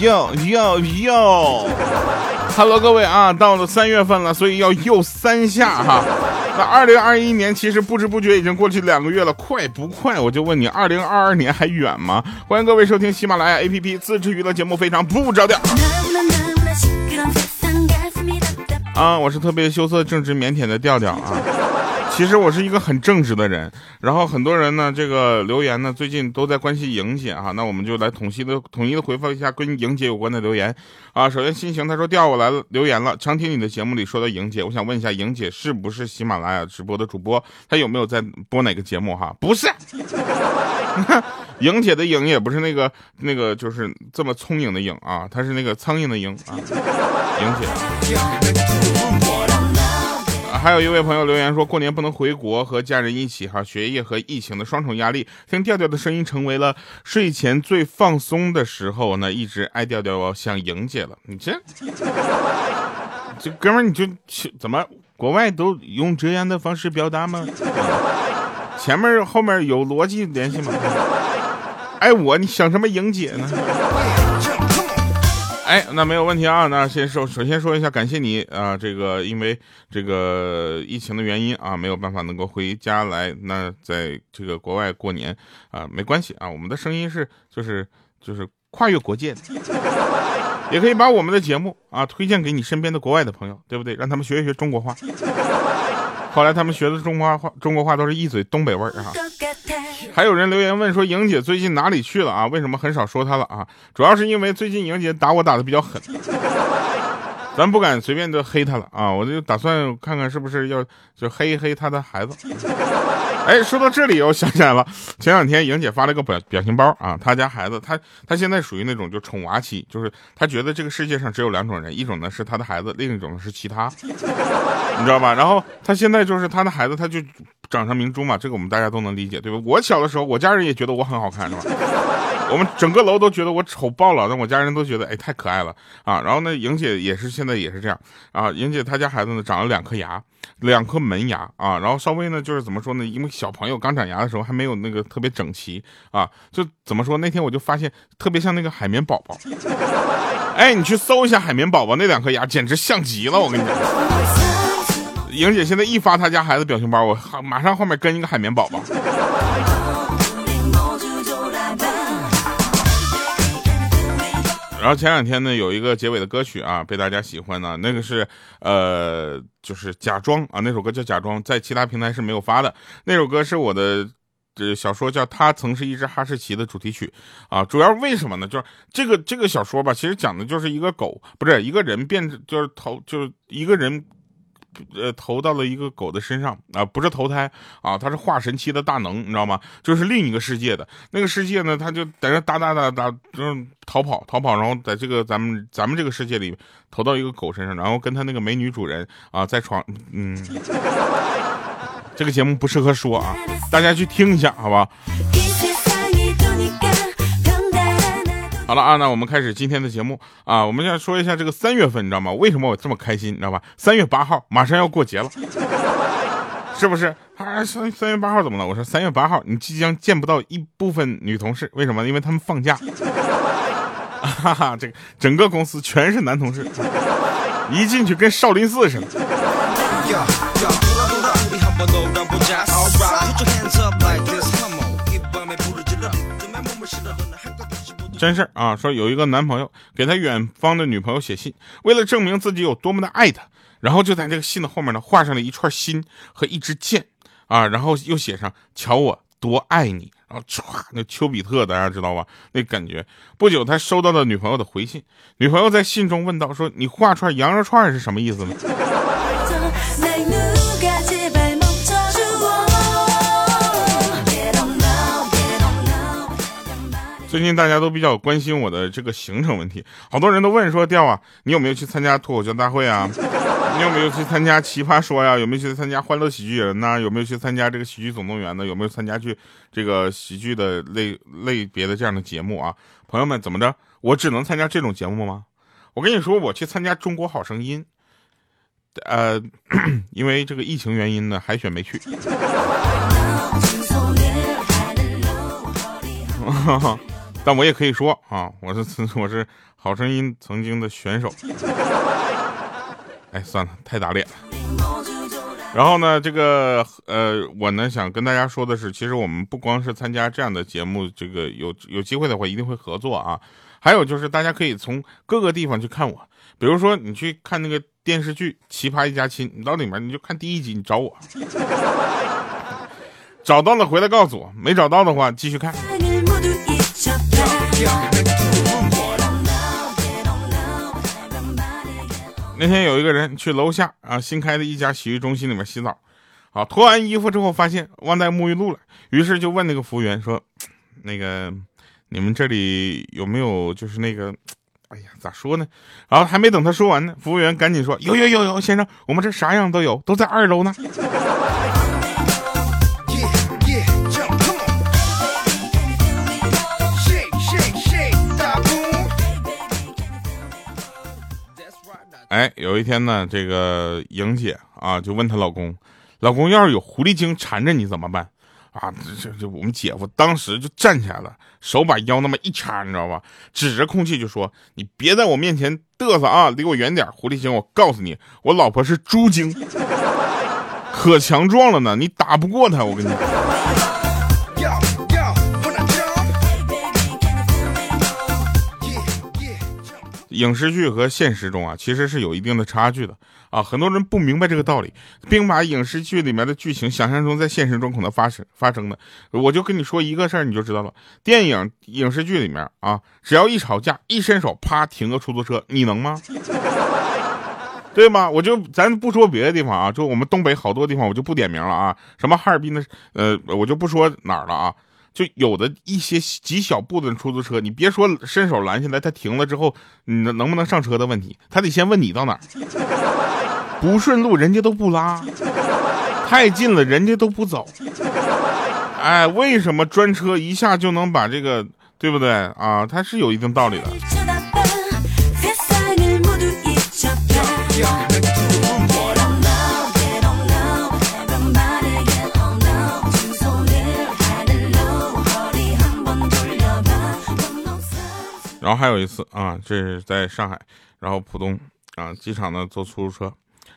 哟哟哟，Hello，各位啊，到了三月份了，所以要又三下哈。那二零二一年其实不知不觉已经过去两个月了，快不快？我就问你，二零二二年还远吗？欢迎各位收听喜马拉雅 APP 自制娱乐节目，非常不着调。啊，我是特别羞涩、正直、腼腆的调调啊。其实我是一个很正直的人，然后很多人呢，这个留言呢，最近都在关心莹姐哈，那我们就来统一的统一的回复一下跟莹姐有关的留言啊。首先，心情他说调我来了留言了，常听你的节目里说到莹姐，我想问一下，莹姐是不是喜马拉雅直播的主播？她有没有在播哪个节目哈？不是，莹姐的莹也不是那个那个就是这么聪颖的颖啊，她是那个苍蝇的蝇啊，莹姐。还有一位朋友留言说，过年不能回国和家人一起哈，学业和疫情的双重压力，听调调的声音成为了睡前最放松的时候呢，一直爱调调想莹姐了。你这，这哥们你就怎么国外都用这样的方式表达吗？前面后面有逻辑联系吗？爱我你想什么莹姐呢？哎，那没有问题啊。那先说，首先说一下，感谢你啊，这个因为这个疫情的原因啊，没有办法能够回家来。那在这个国外过年啊，没关系啊，我们的声音是就是就是跨越国界的，也可以把我们的节目啊推荐给你身边的国外的朋友，对不对？让他们学一学中国话。后来他们学的中国话，中国话都是一嘴东北味儿啊。还有人留言问说，莹姐最近哪里去了啊？为什么很少说她了啊？主要是因为最近莹姐打我打的比较狠，咱不敢随便就黑她了啊！我就打算看看是不是要就黑一黑她的孩子。哎，说到这里，我想起来了，前两天莹姐发了个表表情包啊，她家孩子，她她现在属于那种就宠娃期，就是她觉得这个世界上只有两种人，一种呢是她的孩子，另一种是其他，你知道吧？然后她现在就是她的孩子，她就。掌上明珠嘛，这个我们大家都能理解，对吧？我小的时候，我家人也觉得我很好看，是吧？我们整个楼都觉得我丑爆了，但我家人都觉得哎太可爱了啊。然后呢，莹姐也是现在也是这样啊。莹姐她家孩子呢长了两颗牙，两颗门牙啊。然后稍微呢就是怎么说呢？因为小朋友刚长牙的时候还没有那个特别整齐啊，就怎么说？那天我就发现特别像那个海绵宝宝。哎，你去搜一下海绵宝宝那两颗牙，简直像极了，我跟你讲。莹姐现在一发她家孩子表情包，我马上后面跟一个海绵宝宝。然后前两天呢，有一个结尾的歌曲啊，被大家喜欢呢，那个是呃，就是假装啊，那首歌叫假装，在其他平台是没有发的。那首歌是我的这小说叫《他曾是一只哈士奇》的主题曲啊。主要为什么呢？就是这个这个小说吧，其实讲的就是一个狗，不是一个人变，就是头，就是一个人。呃，投到了一个狗的身上啊，不是投胎啊，它是化神期的大能，你知道吗？就是另一个世界的那个世界呢，他就在那哒哒哒哒，就是逃跑逃跑，然后在这个咱们咱们这个世界里投到一个狗身上，然后跟他那个美女主人啊在床，嗯，这个节目不适合说啊，大家去听一下，好吧？好了啊，那我们开始今天的节目啊。我们要说一下这个三月份，你知道吗？为什么我这么开心，你知道吧？三月八号马上要过节了，是不是？啊，三三月八号怎么了？我说三月八号你即将见不到一部分女同事，为什么？因为他们放假。哈哈，这个整个公司全是男同事，一进去跟少林寺似的。真事儿啊，说有一个男朋友给他远方的女朋友写信，为了证明自己有多么的爱她，然后就在这个信的后面呢画上了一串心和一支箭啊，然后又写上“瞧我多爱你”，然后唰，那丘比特大家知道吧？那感觉。不久他收到了女朋友的回信，女朋友在信中问道：“说你画串羊肉串是什么意思呢？”最近大家都比较关心我的这个行程问题，好多人都问说：“调啊，你有没有去参加脱口秀大会啊？你有没有去参加奇葩说呀？有没有去参加欢乐喜剧人呢？有没有去参加这个喜剧总动员呢？有没有参加去这个喜剧的类类别的这样的节目啊？朋友们，怎么着？我只能参加这种节目吗？我跟你说，我去参加中国好声音，呃，因为这个疫情原因呢，海选没去。” 但我也可以说啊，我是 我是好声音曾经的选手。哎，算了，太打脸了。然后呢，这个呃，我呢想跟大家说的是，其实我们不光是参加这样的节目，这个有有机会的话一定会合作啊。还有就是大家可以从各个地方去看我，比如说你去看那个电视剧《奇葩一家亲》，你到里面你就看第一集，你找我，找到了回来告诉我，没找到的话继续看。那天有一个人去楼下啊新开的一家洗浴中心里面洗澡，啊脱完衣服之后发现忘带沐浴露了，于是就问那个服务员说：“ 那个你们这里有没有就是那个，哎呀咋说呢？”然后还没等他说完呢，服务员赶紧说：“有有有有，先生，我们这啥样都有，都在二楼呢。”哎，有一天呢，这个莹姐啊就问她老公：“老公，要是有狐狸精缠着你怎么办？”啊，这这我们姐夫当时就站起来了，手把腰那么一掐，你知道吧？指着空气就说：“你别在我面前嘚瑟啊，离我远点！狐狸精，我告诉你，我老婆是猪精，可强壮了呢，你打不过她，我跟你影视剧和现实中啊，其实是有一定的差距的啊。很多人不明白这个道理，并把影视剧里面的剧情想象中在现实中可能发生发生的。我就跟你说一个事儿，你就知道了。电影、影视剧里面啊，只要一吵架，一伸手，啪，停个出租车，你能吗？对吗？我就咱不说别的地方啊，就我们东北好多地方，我就不点名了啊。什么哈尔滨的，呃，我就不说哪儿了啊。就有的一些极小步的出租车，你别说伸手拦下来，他停了之后，你能不能上车的问题，他得先问你到哪儿。不顺路，人家都不拉；太近了，人家都不走。哎，为什么专车一下就能把这个，对不对啊？它是有一定道理的。然后还有一次啊，这是在上海，然后浦东啊机场呢坐出租车，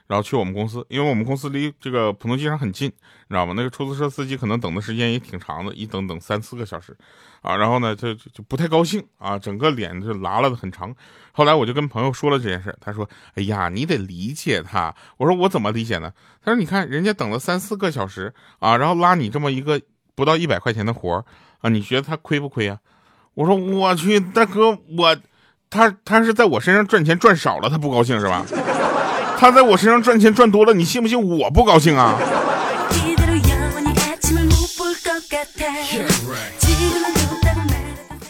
然后去我们公司，因为我们公司离这个浦东机场很近，你知道吗？那个出租车司机可能等的时间也挺长的，一等等三四个小时，啊，然后呢就就不太高兴啊，整个脸就拉了的很长。后来我就跟朋友说了这件事，他说：“哎呀，你得理解他。”我说：“我怎么理解呢？”他说：“你看人家等了三四个小时啊，然后拉你这么一个不到一百块钱的活儿啊，你觉得他亏不亏啊？”我说我去，大哥，我，他他是在我身上赚钱赚少了，他不高兴是吧？他在我身上赚钱赚多了，你信不信我不高兴啊？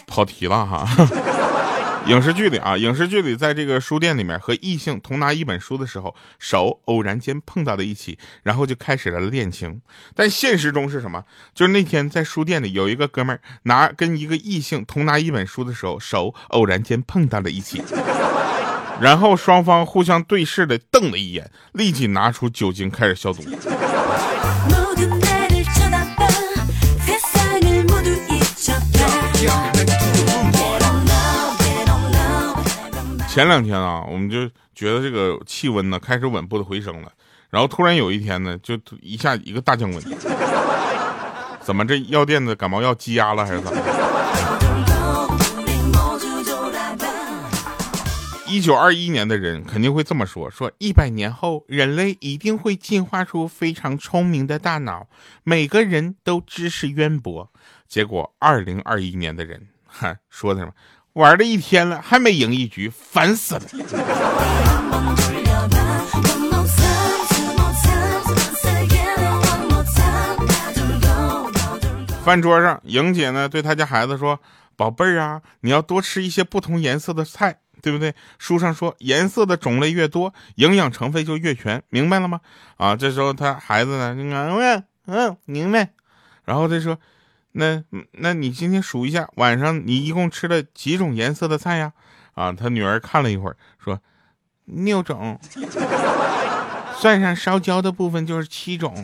跑题了哈。影视剧里啊，影视剧里，在这个书店里面和异性同拿一本书的时候，手偶然间碰到了一起，然后就开始了恋情。但现实中是什么？就是那天在书店里有一个哥们儿拿跟一个异性同拿一本书的时候，手偶然间碰到了一起，然后双方互相对视的瞪了一眼，立即拿出酒精开始消毒。前两天啊，我们就觉得这个气温呢开始稳步的回升了，然后突然有一天呢，就一下一个大降温，怎么这药店的感冒药积压了还是怎么？一九二一年的人肯定会这么说：说一百年后人类一定会进化出非常聪明的大脑，每个人都知识渊博。结果二零二一年的人，哈，说的什么？玩了一天了，还没赢一局，烦死了。饭桌上，莹姐呢对她家孩子说：“宝贝儿啊，你要多吃一些不同颜色的菜，对不对？书上说，颜色的种类越多，营养成分就越全，明白了吗？”啊，这时候他孩子呢，嗯嗯，明白。然后他说。那那你今天数一下晚上你一共吃了几种颜色的菜呀？啊他女儿看了一会儿说六种。算上烧焦的部分就是七种。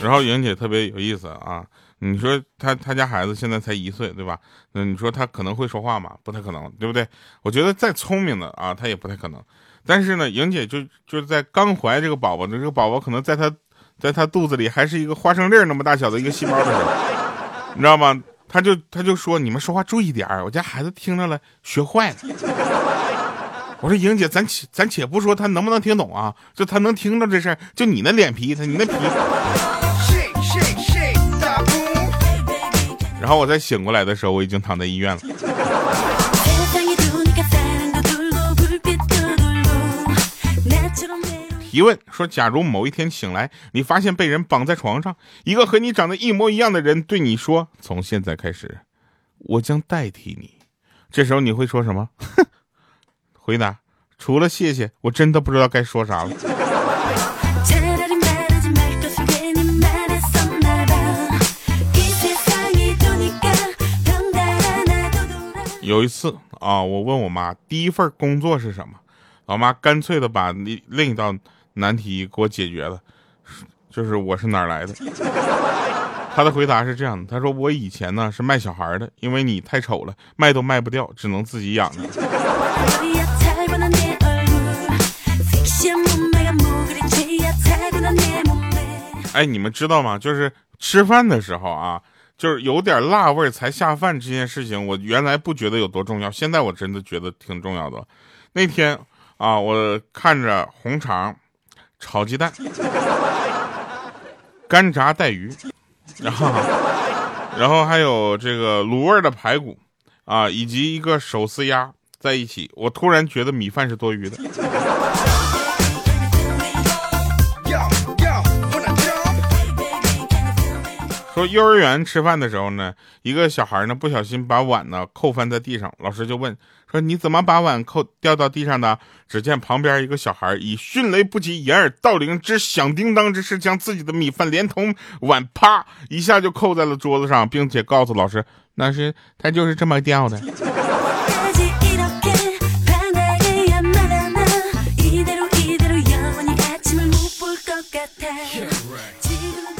然后莹姐特别有意思啊你说他他家孩子现在才一岁，对吧？那你说他可能会说话吗？不太可能，对不对？我觉得再聪明的啊，他也不太可能。但是呢，莹姐就就是在刚怀这个宝宝的这个宝宝，可能在她在她肚子里还是一个花生粒那么大小的一个细胞的时候，你知道吗？她就她就说你们说话注意点我家孩子听着了学坏了。我说莹姐，咱且咱且不说他能不能听懂啊，就他能听到这事，就你那脸皮，他你那皮。然后我在醒过来的时候，我已经躺在医院了。提问说：假如某一天醒来，你发现被人绑在床上，一个和你长得一模一样的人对你说：“从现在开始，我将代替你。”这时候你会说什么？回答：除了谢谢，我真的不知道该说啥了。有一次啊，我问我妈第一份工作是什么，老妈干脆的把另另一道难题给我解决了，就是我是哪儿来的。她的回答是这样的，她说我以前呢是卖小孩的，因为你太丑了，卖都卖不掉，只能自己养着。哎，你们知道吗？就是吃饭的时候啊。就是有点辣味才下饭这件事情，我原来不觉得有多重要，现在我真的觉得挺重要的。那天啊，我看着红肠炒鸡蛋、干炸带鱼，然后然后还有这个卤味的排骨啊，以及一个手撕鸭在一起，我突然觉得米饭是多余的。说幼儿园吃饭的时候呢，一个小孩呢不小心把碗呢扣翻在地上，老师就问说你怎么把碗扣掉到地上的？只见旁边一个小孩以迅雷不及掩耳盗铃之响叮当之势，将自己的米饭连同碗啪一下就扣在了桌子上，并且告诉老师，老师他就是这么掉的。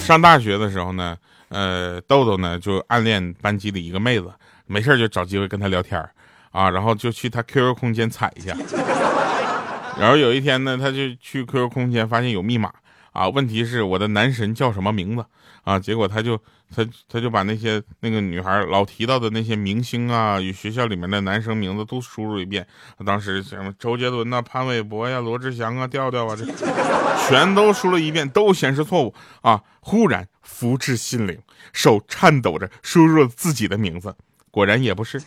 上大学的时候呢。呃，豆豆呢就暗恋班级里一个妹子，没事就找机会跟她聊天啊，然后就去她 QQ 空间踩一下。然后有一天呢，他就去 QQ 空间，发现有密码啊，问题是我的男神叫什么名字啊？结果他就他他就把那些那个女孩老提到的那些明星啊与学校里面的男生名字都输入一遍。当时什么周杰伦呐、潘玮柏呀、罗志祥啊、调调啊，这全都输了一遍，都显示错误啊！忽然。福至心灵，手颤抖着输入了自己的名字，果然也不是。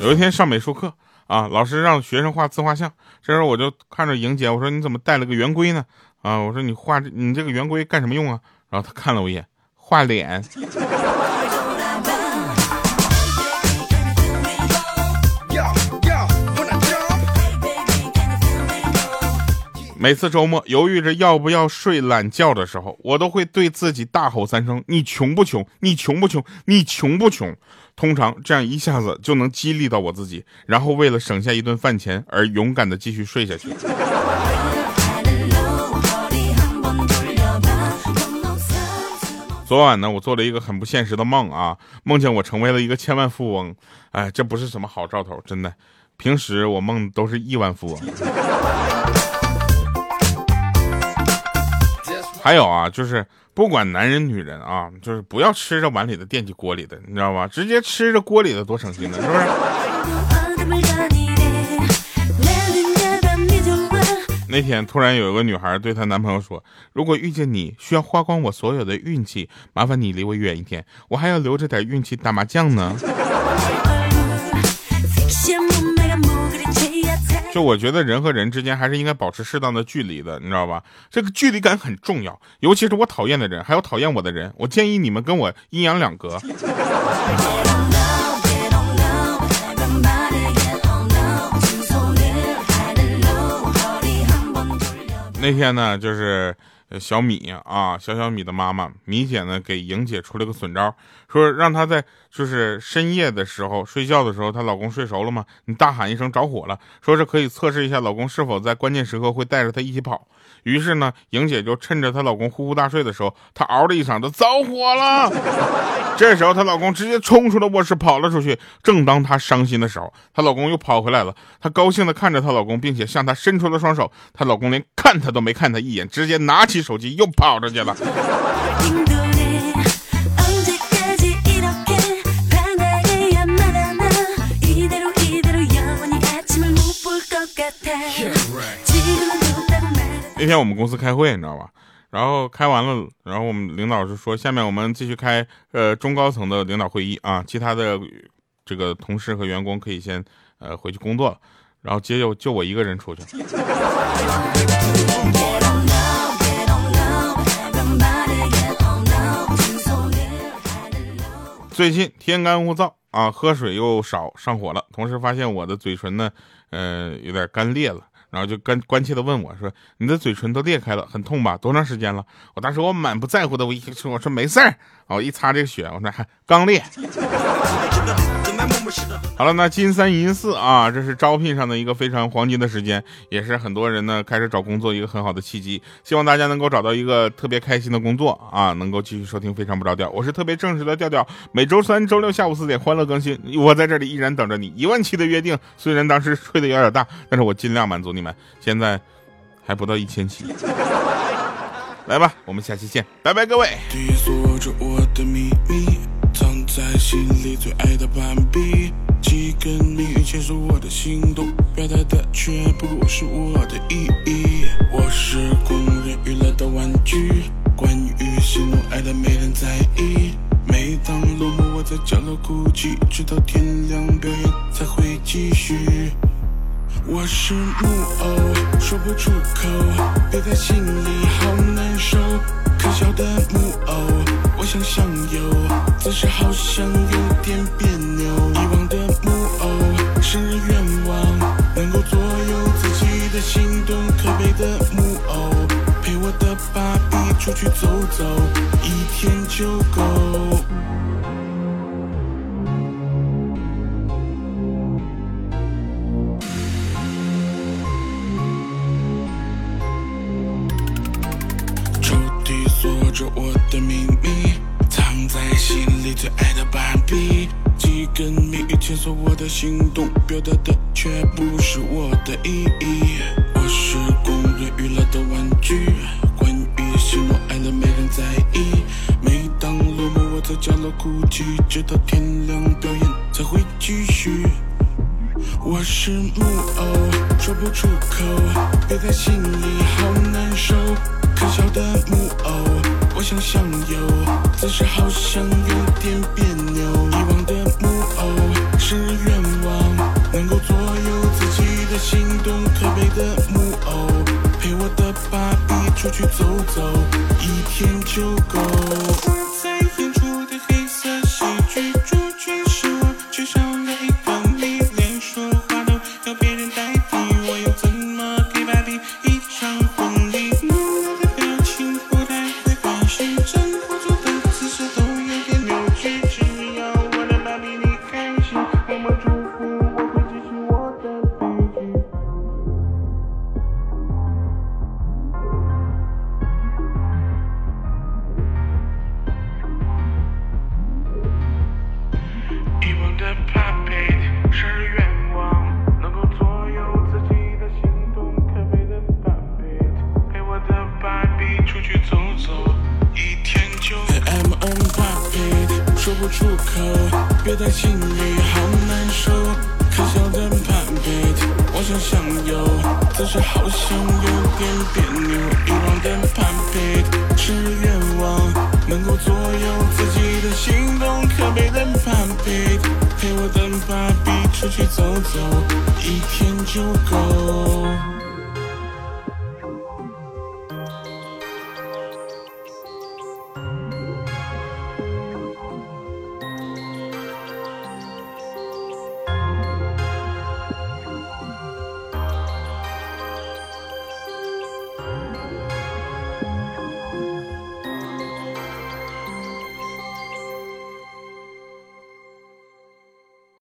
有一天上美术课啊，老师让学生画自画像，这时候我就看着莹姐，我说你怎么带了个圆规呢？啊，我说你画你这个圆规干什么用啊？然后她看了我一眼，画脸。每次周末犹豫着要不要睡懒觉的时候，我都会对自己大吼三声：“你穷不穷？你穷不穷？你穷不穷？”通常这样一下子就能激励到我自己，然后为了省下一顿饭钱而勇敢的继续睡下去。昨晚呢，我做了一个很不现实的梦啊，梦见我成为了一个千万富翁。哎，这不是什么好兆头，真的。平时我梦都是亿万富翁。还有啊，就是不管男人女人啊，就是不要吃着碗里的惦记锅里的，你知道吧？直接吃着锅里的多省心呢，是不是？那天突然有一个女孩对她男朋友说：“如果遇见你需要花光我所有的运气，麻烦你离我远一点，我还要留着点运气打麻将呢。” 就我觉得人和人之间还是应该保持适当的距离的，你知道吧？这个距离感很重要，尤其是我讨厌的人，还有讨厌我的人，我建议你们跟我阴阳两隔。那天呢，就是。小米啊，小小米的妈妈米姐呢，给莹姐出了个损招，说让她在就是深夜的时候睡觉的时候，她老公睡熟了吗？你大喊一声着火了，说是可以测试一下老公是否在关键时刻会带着她一起跑。于是呢，莹姐就趁着她老公呼呼大睡的时候，她嗷的一嗓子着火了。这时候她老公直接冲出了卧室跑了出去。正当她伤心的时候，她老公又跑回来了。她高兴的看着她老公，并且向他伸出了双手。她老公连看她都没看她一眼，直接拿起手机又跑出去了。那天我们公司开会，你知道吧？然后开完了，然后我们领导是说，下面我们继续开呃中高层的领导会议啊，其他的这个同事和员工可以先呃回去工作了。然后接着就我一个人出去。最近天干物燥啊，喝水又少，上火了。同时发现我的嘴唇呢，呃，有点干裂了。然后就关关切的问我说：“你的嘴唇都裂开了，很痛吧？多长时间了？”我当时我满不在乎的，我一说我说没事儿。我一擦这个血，我说还刚裂。好了，那金三银四啊，这是招聘上的一个非常黄金的时间，也是很多人呢开始找工作一个很好的契机。希望大家能够找到一个特别开心的工作啊，能够继续收听《非常不着调》。我是特别正式的调调，每周三、周六下午四点欢乐更新。我在这里依然等着你。一万期的约定，虽然当时吹的有点大，但是我尽量满足你们。现在还不到一千期，来吧，我们下期见，拜拜，各位。心里最爱的攀比，几根命运牵手我的心动，表达的却不是我的意义。我是工人娱乐的玩具，关于喜怒哀乐没人在意。每当落幕，我在角落哭泣，直到天亮，表演才会继续。我是木偶，说不出口，憋在心里好难受。可笑的，姿势好像有点别扭，遗忘的木偶，生日愿望能够左右自己的行动，可悲的木偶，陪我的芭比出去走走，一天就够。跟命运牵索我的行动，表达的却不是我的意义。我是工人娱乐的玩具，关于喜怒哀乐没人在意。每当落幕，我在角落哭泣，直到天亮，表演才会继续。我是木偶，说不出口，憋在心里好难受。可笑的木偶。我想相拥，此时好像出是愿望能够左右自己的行动。可悲的 puppet，陪我的芭比出去走走，一天就够。